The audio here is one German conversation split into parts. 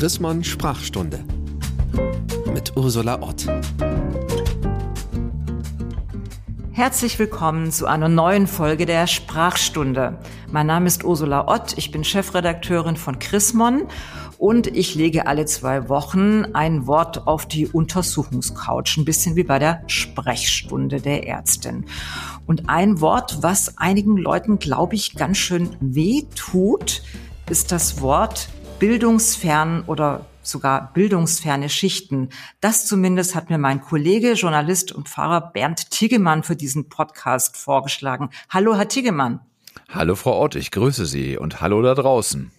Chrismon Sprachstunde mit Ursula Ott. Herzlich willkommen zu einer neuen Folge der Sprachstunde. Mein Name ist Ursula Ott, ich bin Chefredakteurin von Chrismon und ich lege alle zwei Wochen ein Wort auf die Untersuchungscouch, ein bisschen wie bei der Sprechstunde der Ärztin. Und ein Wort, was einigen Leuten, glaube ich, ganz schön weh tut, ist das Wort bildungsfern oder sogar bildungsferne Schichten. Das zumindest hat mir mein Kollege, Journalist und Pfarrer Bernd Tiggemann für diesen Podcast vorgeschlagen. Hallo, Herr Tiggemann. Hallo, Frau Ott, ich grüße Sie und hallo da draußen.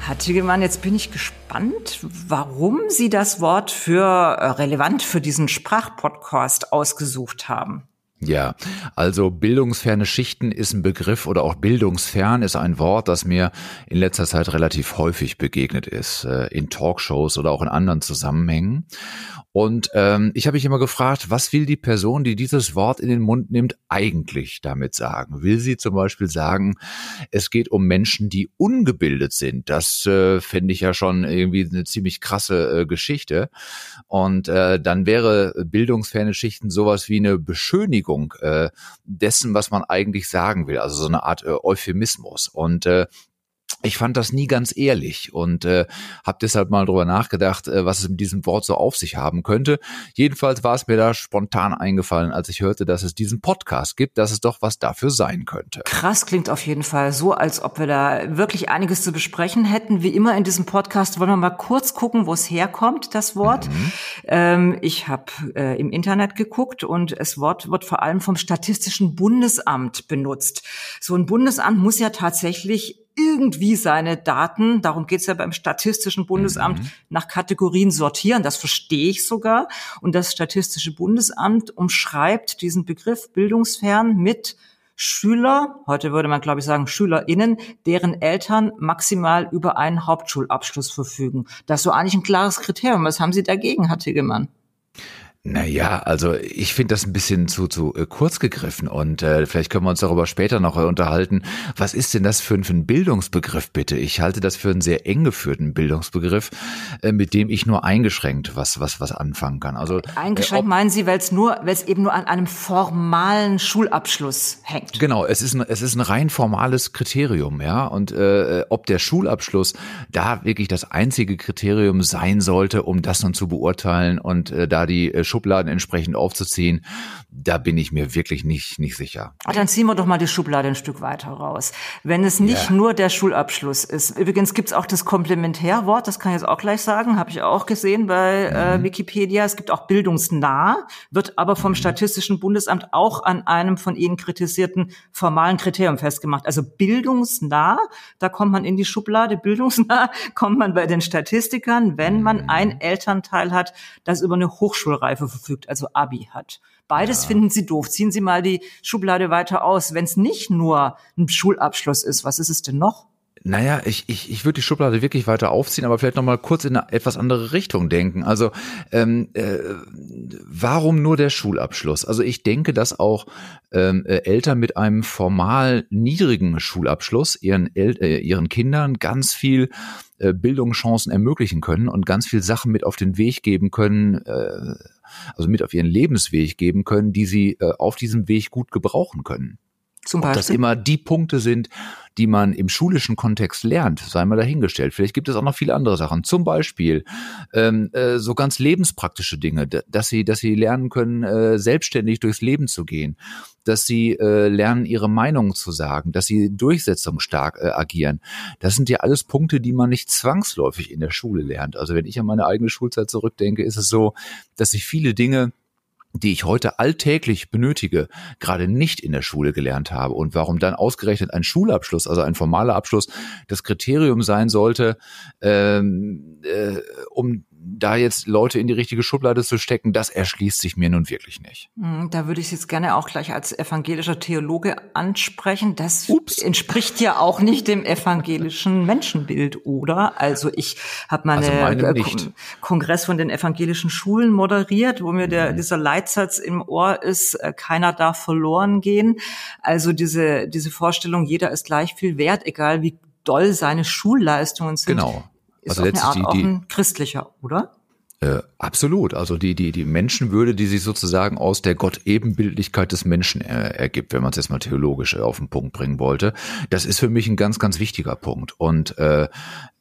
Herr Tiggemann, jetzt bin ich gespannt, warum Sie das Wort für äh, relevant für diesen Sprachpodcast ausgesucht haben. Ja, also bildungsferne Schichten ist ein Begriff oder auch bildungsfern ist ein Wort, das mir in letzter Zeit relativ häufig begegnet ist, äh, in Talkshows oder auch in anderen Zusammenhängen. Und ähm, ich habe mich immer gefragt, was will die Person, die dieses Wort in den Mund nimmt, eigentlich damit sagen? Will sie zum Beispiel sagen, es geht um Menschen, die ungebildet sind? Das äh, fände ich ja schon irgendwie eine ziemlich krasse äh, Geschichte. Und äh, dann wäre bildungsferne Schichten sowas wie eine Beschönigung äh, dessen, was man eigentlich sagen will. Also so eine Art äh, Euphemismus. Und äh, ich fand das nie ganz ehrlich und äh, habe deshalb mal drüber nachgedacht, äh, was es mit diesem Wort so auf sich haben könnte. Jedenfalls war es mir da spontan eingefallen, als ich hörte, dass es diesen Podcast gibt, dass es doch was dafür sein könnte. Krass klingt auf jeden Fall so, als ob wir da wirklich einiges zu besprechen hätten. Wie immer in diesem Podcast wollen wir mal kurz gucken, wo es herkommt, das Wort. Mhm. Ähm, ich habe äh, im Internet geguckt und das Wort wird vor allem vom Statistischen Bundesamt benutzt. So ein Bundesamt muss ja tatsächlich irgendwie seine Daten, darum geht's ja beim Statistischen Bundesamt, mhm. nach Kategorien sortieren. Das verstehe ich sogar. Und das Statistische Bundesamt umschreibt diesen Begriff bildungsfern mit Schüler, heute würde man glaube ich sagen SchülerInnen, deren Eltern maximal über einen Hauptschulabschluss verfügen. Das ist so eigentlich ein klares Kriterium. Was haben Sie dagegen, Herr Tiggemann? Naja, also ich finde das ein bisschen zu, zu äh, kurz gegriffen und äh, vielleicht können wir uns darüber später noch äh, unterhalten. Was ist denn das für ein, für ein Bildungsbegriff bitte? Ich halte das für einen sehr eng geführten Bildungsbegriff, äh, mit dem ich nur eingeschränkt was, was, was anfangen kann. Also Eingeschränkt äh, meinen Sie, weil es nur, weil es eben nur an einem formalen Schulabschluss hängt? Genau, es ist ein, es ist ein rein formales Kriterium, ja. Und äh, ob der Schulabschluss da wirklich das einzige Kriterium sein sollte, um das nun zu beurteilen und äh, da die äh, Schubladen entsprechend aufzuziehen, da bin ich mir wirklich nicht, nicht sicher. Ach, dann ziehen wir doch mal die Schublade ein Stück weiter raus. Wenn es nicht ja. nur der Schulabschluss ist. Übrigens gibt's auch das Komplementärwort, das kann ich jetzt auch gleich sagen, habe ich auch gesehen bei äh, mhm. Wikipedia. Es gibt auch bildungsnah, wird aber vom mhm. Statistischen Bundesamt auch an einem von Ihnen kritisierten formalen Kriterium festgemacht. Also bildungsnah, da kommt man in die Schublade, bildungsnah kommt man bei den Statistikern, wenn man mhm. ein Elternteil hat, das über eine Hochschulreife verfügt, also Abi hat. Beides ja. finden Sie doof. Ziehen Sie mal die Schublade weiter aus. Wenn es nicht nur ein Schulabschluss ist, was ist es denn noch? Naja, ich, ich, ich würde die Schublade wirklich weiter aufziehen, aber vielleicht nochmal kurz in eine etwas andere Richtung denken. Also ähm, äh, warum nur der Schulabschluss? Also ich denke, dass auch ähm, äh, Eltern mit einem formal niedrigen Schulabschluss ihren, El äh, ihren Kindern ganz viel äh, Bildungschancen ermöglichen können und ganz viel Sachen mit auf den Weg geben können, äh, also mit auf ihren Lebensweg geben können, die sie äh, auf diesem Weg gut gebrauchen können. Zum Beispiel? Ob das immer die Punkte sind, die man im schulischen Kontext lernt, sei mal dahingestellt. Vielleicht gibt es auch noch viele andere Sachen. Zum Beispiel ähm, äh, so ganz lebenspraktische Dinge, dass sie, dass sie lernen können, äh, selbstständig durchs Leben zu gehen, dass sie äh, lernen, ihre Meinung zu sagen, dass sie durchsetzungsstark äh, agieren. Das sind ja alles Punkte, die man nicht zwangsläufig in der Schule lernt. Also wenn ich an meine eigene Schulzeit zurückdenke, ist es so, dass ich viele Dinge die ich heute alltäglich benötige, gerade nicht in der Schule gelernt habe. Und warum dann ausgerechnet ein Schulabschluss, also ein formaler Abschluss, das Kriterium sein sollte, ähm, äh, um da jetzt Leute in die richtige Schublade zu stecken, das erschließt sich mir nun wirklich nicht. Hm, da würde ich jetzt gerne auch gleich als evangelischer Theologe ansprechen. Das Ups. entspricht ja auch nicht dem evangelischen Menschenbild, oder? Also ich habe mal also einen Kongress von den evangelischen Schulen moderiert, wo mir der, mhm. dieser Leitsatz im Ohr ist, äh, keiner darf verloren gehen. Also diese, diese Vorstellung, jeder ist gleich viel wert, egal wie doll seine Schulleistungen sind. Genau Ist also auf eine Art die, auch ein christlicher, oder? Äh, absolut. Also die, die, die Menschenwürde, die sich sozusagen aus der Gott-Ebenbildlichkeit des Menschen äh, ergibt, wenn man es jetzt mal theologisch äh, auf den Punkt bringen wollte, das ist für mich ein ganz, ganz wichtiger Punkt. Und äh,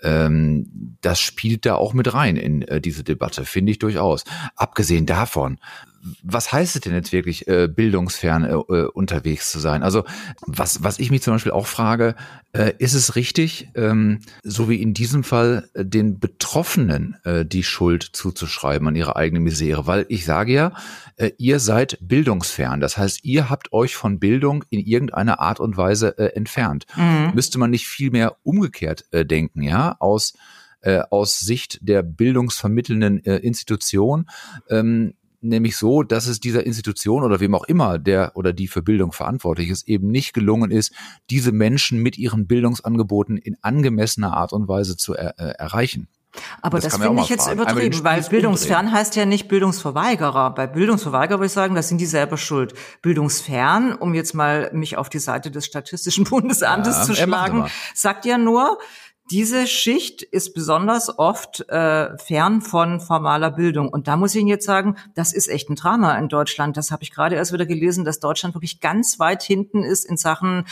ähm, das spielt da auch mit rein in äh, diese Debatte, finde ich durchaus. Abgesehen davon, was heißt es denn jetzt wirklich, äh, bildungsfern äh, äh, unterwegs zu sein? Also was, was ich mich zum Beispiel auch frage, äh, ist es richtig, ähm, so wie in diesem Fall äh, den Betroffenen äh, die Schuld zuzuschreiben an ihre eigene Misere? Weil ich sage ja, äh, ihr seid bildungsfern. Das heißt, ihr habt euch von Bildung in irgendeiner Art und Weise äh, entfernt. Mhm. Müsste man nicht viel mehr umgekehrt äh, denken, ja, aus äh, aus Sicht der bildungsvermittelnden äh, Institution ähm, nämlich so, dass es dieser Institution oder wem auch immer, der oder die für Bildung verantwortlich ist, eben nicht gelungen ist, diese Menschen mit ihren Bildungsangeboten in angemessener Art und Weise zu er, äh, erreichen. Aber das, das finde ich jetzt fragen. übertrieben, weil bildungsfern umdrehen. heißt ja nicht Bildungsverweigerer. Bei Bildungsverweigerer würde ich sagen, das sind die selber schuld. Bildungsfern, um jetzt mal mich auf die Seite des Statistischen Bundesamtes ja, zu schlagen, sagt ja nur, diese Schicht ist besonders oft äh, fern von formaler Bildung. Und da muss ich Ihnen jetzt sagen, das ist echt ein Drama in Deutschland. Das habe ich gerade erst wieder gelesen, dass Deutschland wirklich ganz weit hinten ist in Sachen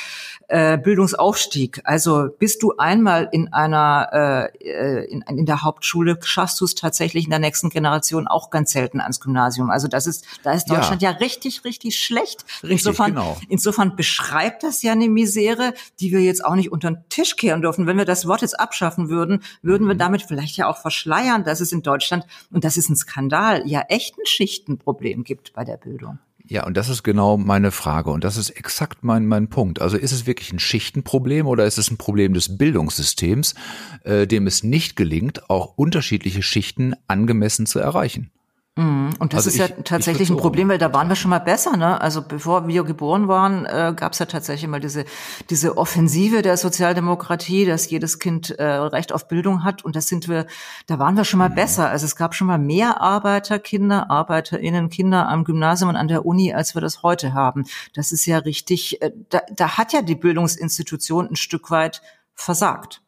äh, Bildungsaufstieg. Also bist du einmal in einer äh, in, in der Hauptschule, schaffst du es tatsächlich in der nächsten Generation auch ganz selten ans Gymnasium. Also das ist, da ist Deutschland ja, ja richtig, richtig schlecht. Richtig, insofern, genau. insofern beschreibt das ja eine Misere, die wir jetzt auch nicht unter den Tisch kehren dürfen. Wenn wir das Wort jetzt abschaffen würden, würden wir mhm. damit vielleicht ja auch verschleiern, dass es in Deutschland, und das ist ein Skandal, ja echt ein Schichtenproblem gibt bei der Bildung. Ja, und das ist genau meine Frage und das ist exakt mein, mein Punkt. Also ist es wirklich ein Schichtenproblem oder ist es ein Problem des Bildungssystems, äh, dem es nicht gelingt, auch unterschiedliche Schichten angemessen zu erreichen? Mhm. Und das also ist ich, ja tatsächlich ein Problem, weil da waren wir schon mal besser. Ne? Also bevor wir geboren waren, äh, gab es ja tatsächlich mal diese diese Offensive der Sozialdemokratie, dass jedes Kind äh, Recht auf Bildung hat. Und das sind wir, da waren wir schon mal mhm. besser. Also es gab schon mal mehr Arbeiterkinder, Arbeiterinnen, Kinder am Gymnasium und an der Uni, als wir das heute haben. Das ist ja richtig. Äh, da, da hat ja die Bildungsinstitution ein Stück weit versagt.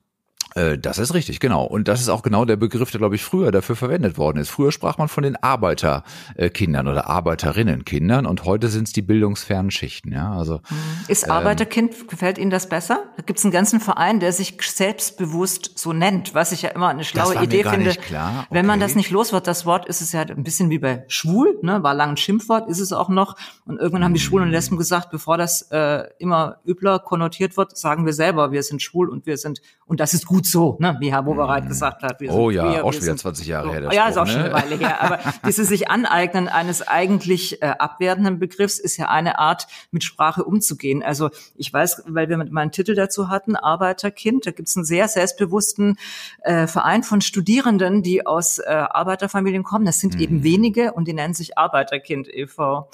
Äh, das ist richtig, genau. Und das ist auch genau der Begriff, der, glaube ich, früher dafür verwendet worden ist. Früher sprach man von den Arbeiterkindern oder Arbeiterinnenkindern und heute sind es die bildungsfernen Schichten. Ja, also mhm. ist ähm, Arbeiterkind ähm, gefällt Ihnen das besser? Da gibt es einen ganzen Verein, der sich selbstbewusst so nennt, was ich ja immer eine schlaue Idee finde. Okay. Wenn man das nicht los wird, das Wort ist es ja ein bisschen wie bei schwul, ne? war lang ein Schimpfwort, ist es auch noch. Und irgendwann haben die Schwulen und Lesben gesagt, bevor das äh, immer übler konnotiert wird, sagen wir selber, wir sind schwul und wir sind und das ist gut so, ne? wie Herr Bobereit mhm. gesagt hat. oh ja, queer, auch schon wieder 20 Jahre so. her. Das ja, ist auch schon ne? eine Weile her. Aber dieses sich aneignen eines eigentlich äh, abwertenden Begriffs ist ja eine Art, mit Sprache umzugehen. Also ich weiß, weil wir mit meinen Titel dazu hatten, Arbeiterkind, da gibt es einen sehr selbstbewussten äh, Verein von Studierenden, die aus äh, Arbeiterfamilien kommen. Das sind mhm. eben wenige und die nennen sich Arbeiterkind e.V.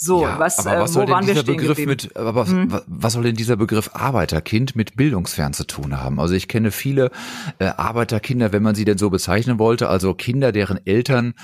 So, ja, was, aber was äh, soll denn dieser Begriff mit, aber hm? was soll denn dieser Begriff Arbeiterkind mit bildungsfern zu tun haben? Also ich kenne viele äh, Arbeiterkinder, wenn man sie denn so bezeichnen wollte, also Kinder, deren Eltern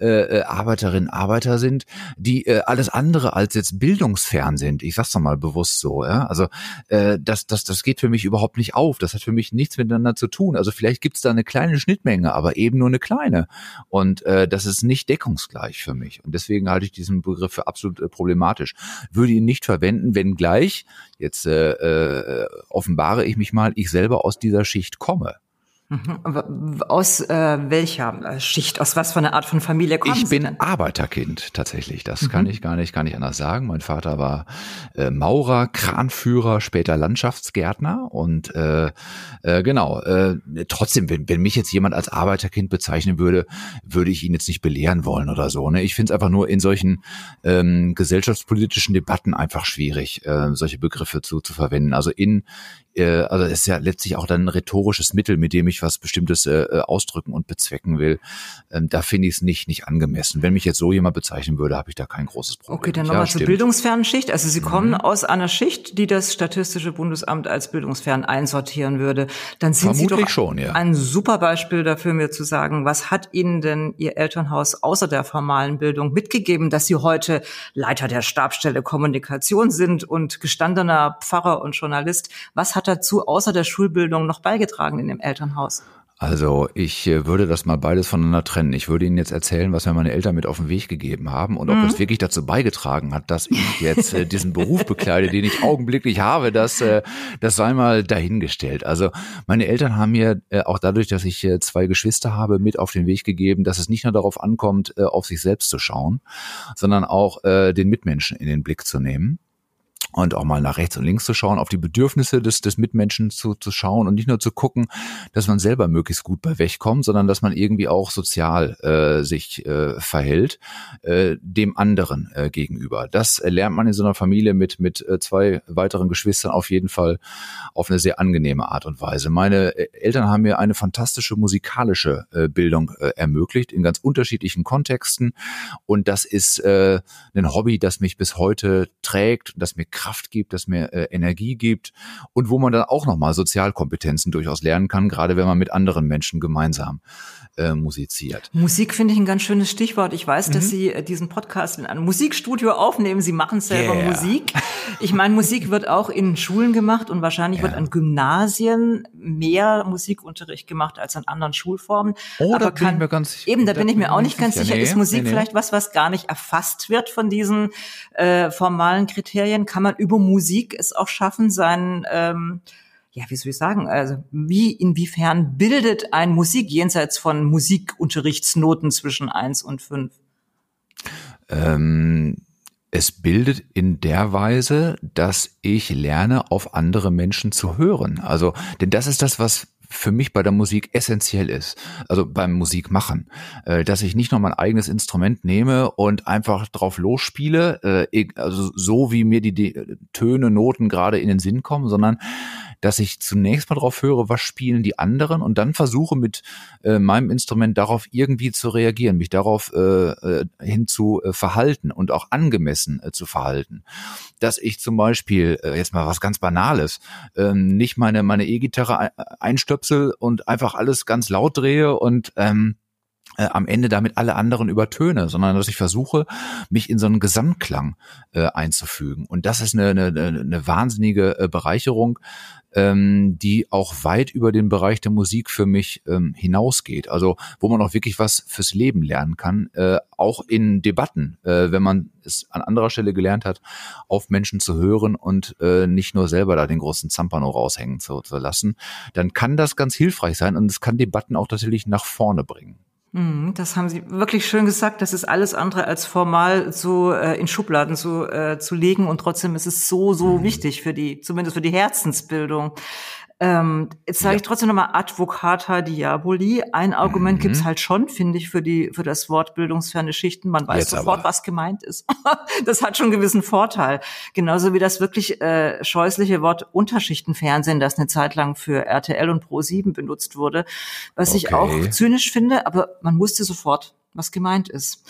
äh, äh, Arbeiterinnen, Arbeiter sind, die äh, alles andere als jetzt bildungsfern sind. Ich sag's doch mal bewusst so, ja. Also äh, das, das, das geht für mich überhaupt nicht auf. Das hat für mich nichts miteinander zu tun. Also vielleicht gibt's da eine kleine Schnittmenge, aber eben nur eine kleine. Und äh, das ist nicht deckungsgleich für mich. Und deswegen halte ich diesen Begriff für absolut äh, problematisch. Würde ihn nicht verwenden, wenn gleich, jetzt äh, äh, offenbare ich mich mal, ich selber aus dieser Schicht komme. Mhm. Aus äh, welcher äh, Schicht, aus was für einer Art von Familie kommen Ich bin? Arbeiterkind tatsächlich. Das mhm. kann ich gar nicht, gar nicht anders sagen. Mein Vater war äh, Maurer, Kranführer, später Landschaftsgärtner und äh, äh, genau. Äh, trotzdem, wenn, wenn mich jetzt jemand als Arbeiterkind bezeichnen würde, würde ich ihn jetzt nicht belehren wollen oder so. Ne? Ich finde es einfach nur in solchen ähm, gesellschaftspolitischen Debatten einfach schwierig, äh, solche Begriffe zu, zu verwenden. Also in äh, also es ist ja letztlich auch dann ein rhetorisches Mittel, mit dem ich was Bestimmtes äh, äh, ausdrücken und bezwecken will. Ähm, da finde ich es nicht, nicht angemessen. Wenn mich jetzt so jemand bezeichnen würde, habe ich da kein großes Problem. Okay, dann nochmal ja, zur bildungsfernen Schicht. Also Sie kommen mhm. aus einer Schicht, die das Statistische Bundesamt als bildungsfern einsortieren würde. Dann sind Vermutlich Sie doch schon, ja. ein super Beispiel dafür, mir zu sagen, was hat Ihnen denn Ihr Elternhaus außer der formalen Bildung mitgegeben, dass Sie heute Leiter der Stabstelle Kommunikation sind und gestandener Pfarrer und Journalist? Was hat dazu außer der Schulbildung noch beigetragen in dem Elternhaus? Also ich äh, würde das mal beides voneinander trennen. Ich würde Ihnen jetzt erzählen, was mir meine Eltern mit auf den Weg gegeben haben und ob das wirklich dazu beigetragen hat, dass ich jetzt äh, diesen Beruf bekleide, den ich augenblicklich habe, das, äh, das sei mal dahingestellt. Also meine Eltern haben mir äh, auch dadurch, dass ich äh, zwei Geschwister habe, mit auf den Weg gegeben, dass es nicht nur darauf ankommt, äh, auf sich selbst zu schauen, sondern auch äh, den Mitmenschen in den Blick zu nehmen und auch mal nach rechts und links zu schauen, auf die Bedürfnisse des, des Mitmenschen zu, zu schauen und nicht nur zu gucken, dass man selber möglichst gut bei wegkommt, sondern dass man irgendwie auch sozial äh, sich äh, verhält äh, dem anderen äh, gegenüber. Das lernt man in so einer Familie mit mit äh, zwei weiteren Geschwistern auf jeden Fall auf eine sehr angenehme Art und Weise. Meine äh, Eltern haben mir eine fantastische musikalische äh, Bildung äh, ermöglicht in ganz unterschiedlichen Kontexten und das ist äh, ein Hobby, das mich bis heute trägt, das mir Kraft gibt, das mir äh, Energie gibt und wo man dann auch nochmal Sozialkompetenzen durchaus lernen kann, gerade wenn man mit anderen Menschen gemeinsam äh, musiziert. Musik finde ich ein ganz schönes Stichwort. Ich weiß, mhm. dass Sie äh, diesen Podcast in einem Musikstudio aufnehmen. Sie machen selber yeah. Musik. Ich meine, Musik wird auch in Schulen gemacht und wahrscheinlich ja. wird an Gymnasien mehr Musikunterricht gemacht als an anderen Schulformen. Oh, Aber da bin ich mir ganz Eben, da bin ich mir auch nicht ganz sicher. Nee, ist Musik nee, nee. vielleicht was, was gar nicht erfasst wird von diesen äh, formalen Kriterien? Kann man man über Musik es auch schaffen, seinen, ähm, ja, wie soll ich sagen, also wie, inwiefern bildet ein Musik jenseits von Musikunterrichtsnoten zwischen eins und fünf? Ähm, es bildet in der Weise, dass ich lerne, auf andere Menschen zu hören. Also, denn das ist das, was für mich bei der Musik essentiell ist, also beim Musikmachen, äh, dass ich nicht nur mein eigenes Instrument nehme und einfach drauf losspiele, äh, also so wie mir die, die Töne, Noten gerade in den Sinn kommen, sondern dass ich zunächst mal drauf höre, was spielen die anderen und dann versuche mit äh, meinem Instrument darauf irgendwie zu reagieren, mich darauf äh, äh, hin zu äh, verhalten und auch angemessen äh, zu verhalten. Dass ich zum Beispiel, äh, jetzt mal was ganz Banales, äh, nicht meine, meine E-Gitarre einstöpsel und einfach alles ganz laut drehe und ähm, äh, am Ende damit alle anderen übertöne, sondern dass ich versuche, mich in so einen Gesamtklang äh, einzufügen. Und das ist eine, eine, eine wahnsinnige äh, Bereicherung, ähm, die auch weit über den Bereich der Musik für mich ähm, hinausgeht. Also wo man auch wirklich was fürs Leben lernen kann, äh, auch in Debatten, äh, wenn man es an anderer Stelle gelernt hat, auf Menschen zu hören und äh, nicht nur selber da den großen Zampano raushängen zu, zu lassen, dann kann das ganz hilfreich sein und es kann Debatten auch tatsächlich nach vorne bringen. Mhm, das haben Sie wirklich schön gesagt. Das ist alles andere als formal so äh, in Schubladen zu, äh, zu legen und trotzdem ist es so, so mhm. wichtig für die, zumindest für die Herzensbildung. Ähm, jetzt sage ja. ich trotzdem nochmal Advocata Diaboli. Ein Argument mhm. gibt's halt schon, finde ich, für die für das Wort bildungsferne Schichten. Man weiß jetzt sofort, aber. was gemeint ist. das hat schon einen gewissen Vorteil. Genauso wie das wirklich äh, scheußliche Wort Unterschichtenfernsehen, das eine Zeit lang für RTL und Pro7 benutzt wurde, was okay. ich auch zynisch finde, aber man wusste sofort, was gemeint ist.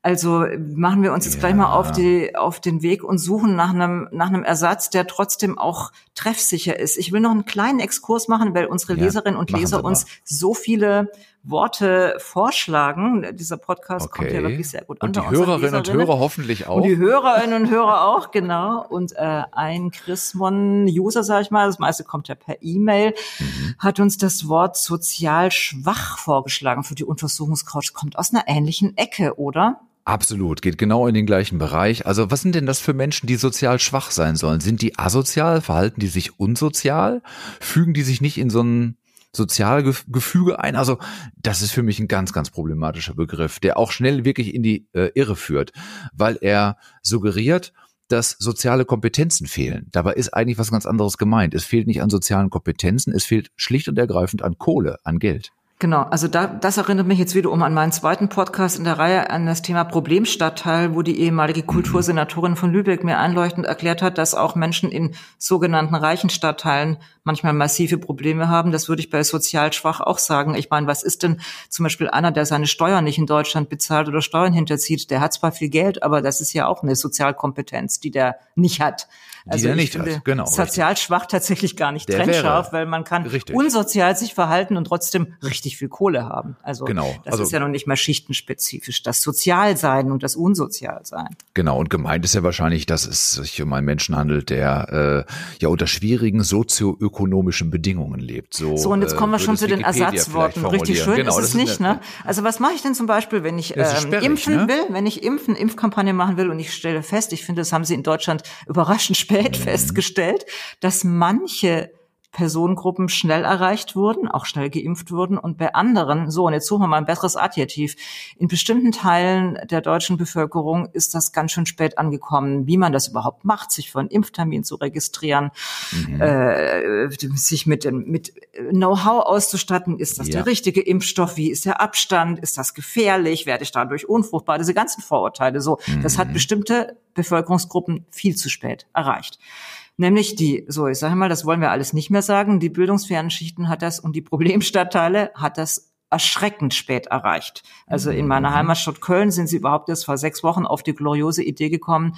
Also machen wir uns jetzt ja. gleich mal auf, die, auf den Weg und suchen nach einem, nach einem Ersatz, der trotzdem auch treffsicher ist. Ich will noch einen kleinen Exkurs machen, weil unsere ja, Leserinnen und Leser uns so viele Worte vorschlagen. Dieser Podcast okay. kommt ja wirklich sehr gut an. Und die Hörerinnen und Hörer hoffentlich auch. Und die Hörerinnen und Hörer auch, genau. Und äh, ein Chrismon-User, sage ich mal, das meiste kommt ja per E-Mail, mhm. hat uns das Wort sozial schwach vorgeschlagen für die Untersuchungscouch. Kommt aus einer ähnlichen Ecke, oder? Absolut, geht genau in den gleichen Bereich. Also was sind denn das für Menschen, die sozial schwach sein sollen? Sind die asozial? Verhalten die sich unsozial? Fügen die sich nicht in so ein Sozialgefüge ein? Also das ist für mich ein ganz, ganz problematischer Begriff, der auch schnell wirklich in die äh, Irre führt, weil er suggeriert, dass soziale Kompetenzen fehlen. Dabei ist eigentlich was ganz anderes gemeint. Es fehlt nicht an sozialen Kompetenzen, es fehlt schlicht und ergreifend an Kohle, an Geld. Genau, also da, das erinnert mich jetzt wiederum an meinen zweiten Podcast in der Reihe an das Thema Problemstadtteil, wo die ehemalige Kultursenatorin von Lübeck mir einleuchtend erklärt hat, dass auch Menschen in sogenannten reichen Stadtteilen manchmal massive Probleme haben. Das würde ich bei sozial schwach auch sagen. Ich meine, was ist denn zum Beispiel einer, der seine Steuern nicht in Deutschland bezahlt oder Steuern hinterzieht? Der hat zwar viel Geld, aber das ist ja auch eine Sozialkompetenz, die der nicht hat. Die also der nicht finde hat, genau. Sozial richtig. schwach tatsächlich gar nicht der trennscharf, weil man kann richtig. unsozial sich verhalten und trotzdem richtig viel Kohle haben. Also Genau. das Also- ist ja noch nicht mal schichtenspezifisch. Das Sozialsein und das Unsozialsein. Genau, und gemeint ist ja wahrscheinlich, dass es sich um einen Menschen handelt, der äh, ja unter schwierigen sozioökonomischen Bedingungen lebt. So, So, und jetzt äh, kommen wir würde schon zu den Wikipedia Ersatzworten. Richtig schön. Genau, ist es nicht, eine- ne? Also was mache ich denn zum Beispiel, wenn ich ähm, sperrig, impfen ne? will, wenn ich impfen, Impfkampagne machen will und ich stelle fest, ich finde, das haben sie in Deutschland überraschend spät Mhm. festgestellt, dass manche Personengruppen schnell erreicht wurden, auch schnell geimpft wurden und bei anderen, so und jetzt suchen wir mal ein besseres Adjektiv, in bestimmten Teilen der deutschen Bevölkerung ist das ganz schön spät angekommen, wie man das überhaupt macht, sich für einen Impftermin zu registrieren, Mhm. äh, sich mit, dem- mit Know-how auszustatten, ist das Ja. der richtige Impfstoff, wie ist der Abstand, ist das gefährlich, werde ich dadurch unfruchtbar, diese ganzen Vorurteile, so, das Mhm. hat bestimmte Bevölkerungsgruppen viel zu spät erreicht. Nämlich die, so ich sage mal, das wollen wir alles nicht mehr sagen, die bildungsfernen Schichten hat das und die Problemstadtteile hat das erschreckend spät erreicht. Also in Mhm. meiner Heimatstadt Köln sind sie überhaupt erst vor sechs Wochen auf die gloriose Idee gekommen,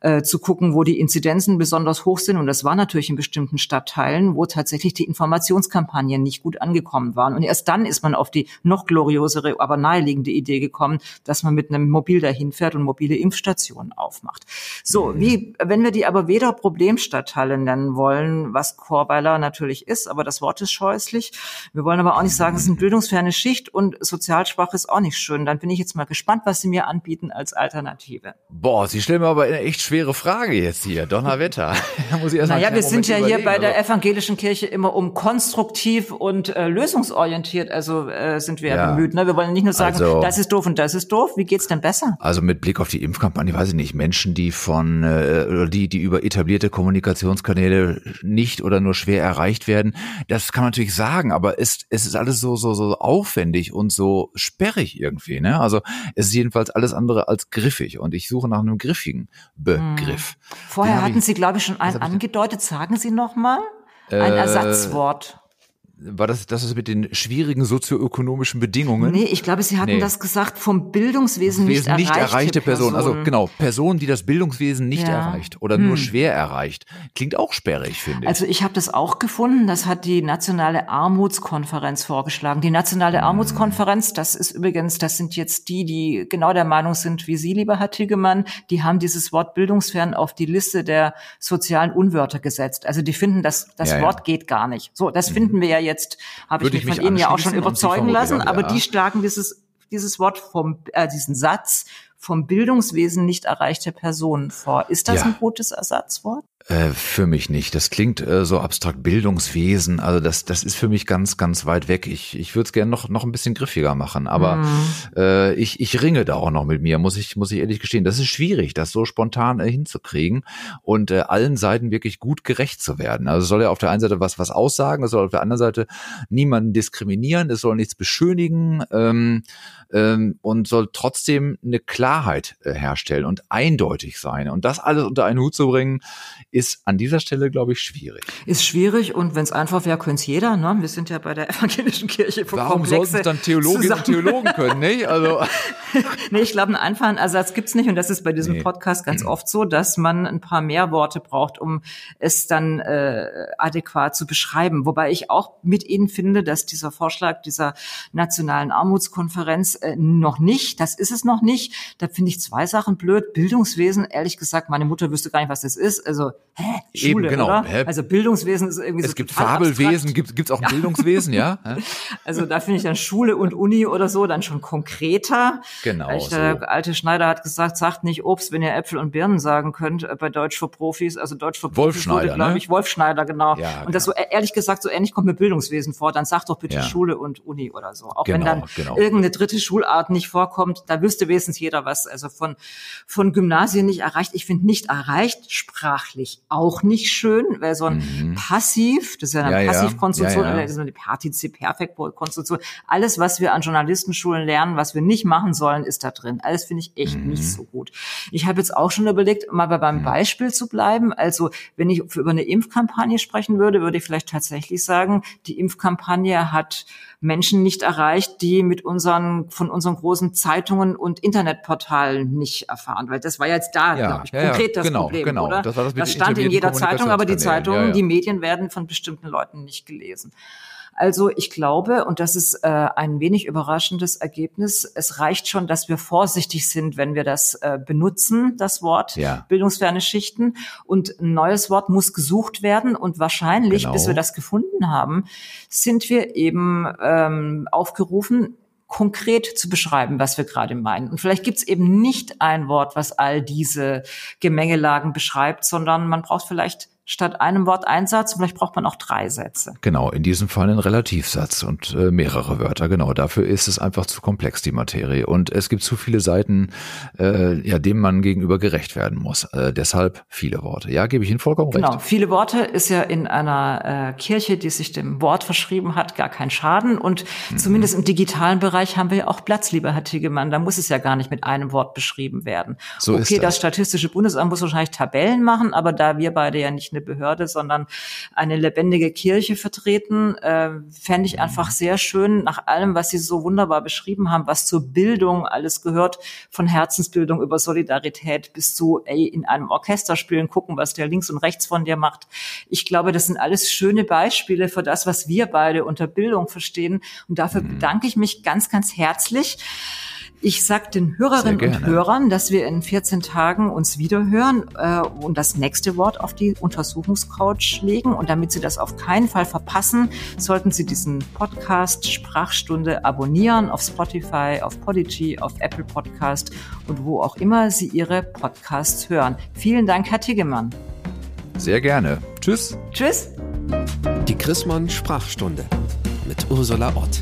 äh, zu gucken, wo die Inzidenzen besonders hoch sind. Und das war natürlich in bestimmten Stadtteilen, wo tatsächlich die Informationskampagnen nicht gut angekommen waren. Und erst dann ist man auf die noch gloriosere, aber naheliegende Idee gekommen, dass man mit einem Mobil dahin fährt und mobile Impfstationen aufmacht. So, wie, wenn wir die aber weder Problemstadtteile nennen wollen, was Chorweiler natürlich ist, aber das Wort ist scheußlich. Wir wollen aber auch nicht sagen, es ist eine bildungsferne Schicht und sozial schwach ist auch nicht schön. Dann bin ich jetzt mal gespannt, was Sie mir anbieten als Alternative. Boah, Sie stellen mir aber eine echt schwere Frage jetzt hier. Donnerwetter. Da muss ich erst Naja, wir sind ja hier bei der evangelischen Kirche immer um konstruktiv und äh, lösungsorientiert, also äh, sind wir ja bemüht. Ne? Wir wollen nicht nur sagen, Also- das ist doof und das ist doof. Wie geht's denn besser? Also mit Blick auf die Impfkampagne, weiß ich nicht, Menschen, die von äh, die, die über etablierte Kommunikationskanäle nicht oder nur schwer erreicht werden, das kann man natürlich sagen, aber es, es ist alles so so so aufwendig und so sperrig irgendwie, ne? Also es ist jedenfalls alles andere als griffig und ich suche nach einem griffigen Begriff. Vorher Den hab hatten ich- Sie, glaube ich, schon einen angedeutet. Sagen Sie noch mal ein Äh, Ersatzwort. War das das ist mit den schwierigen sozioökonomischen Bedingungen? Nee, ich glaube, Sie hatten Nee. das gesagt vom Bildungswesen nicht, Wesen nicht erreichte, erreichte Person. Also Personen. genau, Person, die das Bildungswesen nicht Ja. erreicht oder nur schwer erreicht. Klingt auch sperrig, finde ich. Also ich habe das auch gefunden. Das hat die Nationale Armutskonferenz vorgeschlagen. Die Nationale Armutskonferenz, das ist übrigens, das sind jetzt die, die genau der Meinung sind wie Sie, lieber Herr Tilgemann. Die haben dieses Wort bildungsfern auf die Liste der sozialen Unwörter gesetzt. Also die finden, dass das Ja, ja. Wort geht gar nicht. So, das finden wir ja jetzt, habe ich mich ich mich von Ihnen ja auch schon überzeugen lassen. Aber ja. die schlagen dieses dieses Wort vom, äh, diesen Satz vom Bildungswesen nicht erreichte Personen vor. Ist das Ja. ein gutes Ersatzwort? Äh, für mich nicht. Das klingt äh, so abstrakt Bildungswesen. Also das, das ist für mich ganz, ganz weit weg. Ich, ich würde es gerne noch, noch ein bisschen griffiger machen, aber äh, ich, ich ringe da auch noch mit mir, muss ich, muss ich ehrlich gestehen. Das ist schwierig, das so spontan äh, hinzukriegen und äh, allen Seiten wirklich gut gerecht zu werden. Also es soll ja auf der einen Seite was, was aussagen, es soll auf der anderen Seite niemanden diskriminieren, es soll nichts beschönigen ähm, ähm, und soll trotzdem eine Klarheit äh, herstellen und eindeutig sein. Und das alles unter einen Hut zu bringen, ist an dieser Stelle, glaube ich, schwierig. Ist schwierig und wenn es einfach wäre, könnte es jeder. Ne? Wir sind ja bei der evangelischen Kirche für Warum sollten es dann Theologinnen und Theologen können, nicht? Also Nee, ich glaube, einen einfachen Ersatz gibt's nicht und das ist bei diesem Nee. Podcast ganz oft so, dass man ein paar mehr Worte braucht, um es dann äh, adäquat zu beschreiben. Wobei ich auch mit Ihnen finde, dass dieser Vorschlag dieser nationalen Armutskonferenz äh, noch nicht, das ist es noch nicht. Da finde ich zwei Sachen blöd. Bildungswesen, ehrlich gesagt, meine Mutter wüsste gar nicht, was das ist. Also hä, Eben, Schule, genau. oder? Hä? Also Bildungswesen ist irgendwie so es gibt Fabelwesen, abstrakt. gibt gibt's auch ein Bildungswesen, ja? Also da finde ich dann Schule und Uni oder so dann schon konkreter. Genau, Ich, so. der alte Schneider hat gesagt, sagt nicht Obst, wenn ihr Äpfel und Birnen sagen könnt, äh, bei Deutsch für Profis. Also Deutsch für Wolf Profis Schneider, glaube ne? ich, Wolf Schneider, genau. Ja, und das so, e- ehrlich gesagt, so ähnlich kommt mir Bildungswesen vor. Dann sagt doch bitte Ja. Schule und Uni oder so. Auch wenn Genau, dann genau. irgendeine dritte Schulart nicht vorkommt, da wüsste wenigstens jeder was. Also von, von Gymnasien nicht erreicht. Ich finde nicht erreicht, sprachlich auch nicht schön, weil so ein Passiv, das ist ja eine Mhm. Ja. Passivkonstruktion, Ja, ja. das ist eine Partizip-Perfekt-Konstruktion. Alles, was wir an Journalistenschulen lernen, was wir nicht machen sollen, ist da drin. Alles finde ich echt Mhm. nicht so gut. Ich habe jetzt auch schon überlegt, mal bei beim Beispiel zu bleiben. Also wenn ich über eine Impfkampagne sprechen würde, würde ich vielleicht tatsächlich sagen, die Impfkampagne hat Menschen nicht erreicht, die mit unseren, von unseren großen Zeitungen und Internetportalen nicht erfahren. Weil das war jetzt da, Ja, glaube ich, ja, ja, konkret das genau, Problem, genau. oder? Das war das mit den stand in jeder Zeitung, aber die Zeitungen, ja, ja. die Medien werden von bestimmten Leuten nicht gelesen. Also ich glaube, und das ist äh, ein wenig überraschendes Ergebnis, es reicht schon, dass wir vorsichtig sind, wenn wir das äh, benutzen, das Wort ja. bildungsferne Schichten. Und ein neues Wort muss gesucht werden. Und wahrscheinlich, genau. bis wir das gefunden haben, sind wir eben ähm, aufgerufen, konkret zu beschreiben, was wir gerade meinen. Und vielleicht gibt es eben nicht ein Wort, was all diese Gemengelagen beschreibt, sondern man braucht vielleicht statt einem Wort ein Satz. Vielleicht braucht man auch drei Sätze. Genau, in diesem Fall ein Relativsatz und äh, mehrere Wörter. Genau, dafür ist es einfach zu komplex, die Materie. Und es gibt zu viele Seiten, äh, ja, dem man gegenüber gerecht werden muss. Äh, deshalb viele Worte. Ja, gebe ich Ihnen vollkommen genau. recht. Genau, viele Worte ist ja in einer äh, Kirche, die sich dem Wort verschrieben hat, gar kein Schaden. Und mhm. zumindest im digitalen Bereich haben wir ja auch Platz, lieber Herr Tigemann. Da muss es ja gar nicht mit einem Wort beschrieben werden. So okay, ist das. das Statistische Bundesamt muss wahrscheinlich Tabellen machen, aber da wir beide ja nicht eine Behörde, sondern eine lebendige Kirche vertreten. Äh, Fände ich einfach sehr schön, nach allem, was Sie so wunderbar beschrieben haben, was zur Bildung alles gehört, von Herzensbildung über Solidarität bis zu, ey, in einem Orchester spielen, gucken, was der links und rechts von dir macht. Ich glaube, das sind alles schöne Beispiele für das, was wir beide unter Bildung verstehen. Und dafür mhm. bedanke ich mich ganz, ganz herzlich. Ich sage den Hörerinnen und Hörern, dass wir in 14 Tagen uns wiederhören äh, und das nächste Wort auf die Untersuchungscouch legen. Und damit Sie das auf keinen Fall verpassen, sollten Sie diesen Podcast Sprachstunde abonnieren auf Spotify, auf Podigy, auf Apple Podcast und wo auch immer Sie Ihre Podcasts hören. Vielen Dank, Herr Tiggemann. Sehr gerne. Tschüss. Tschüss. Die Chrismon Sprachstunde mit Ursula Ott.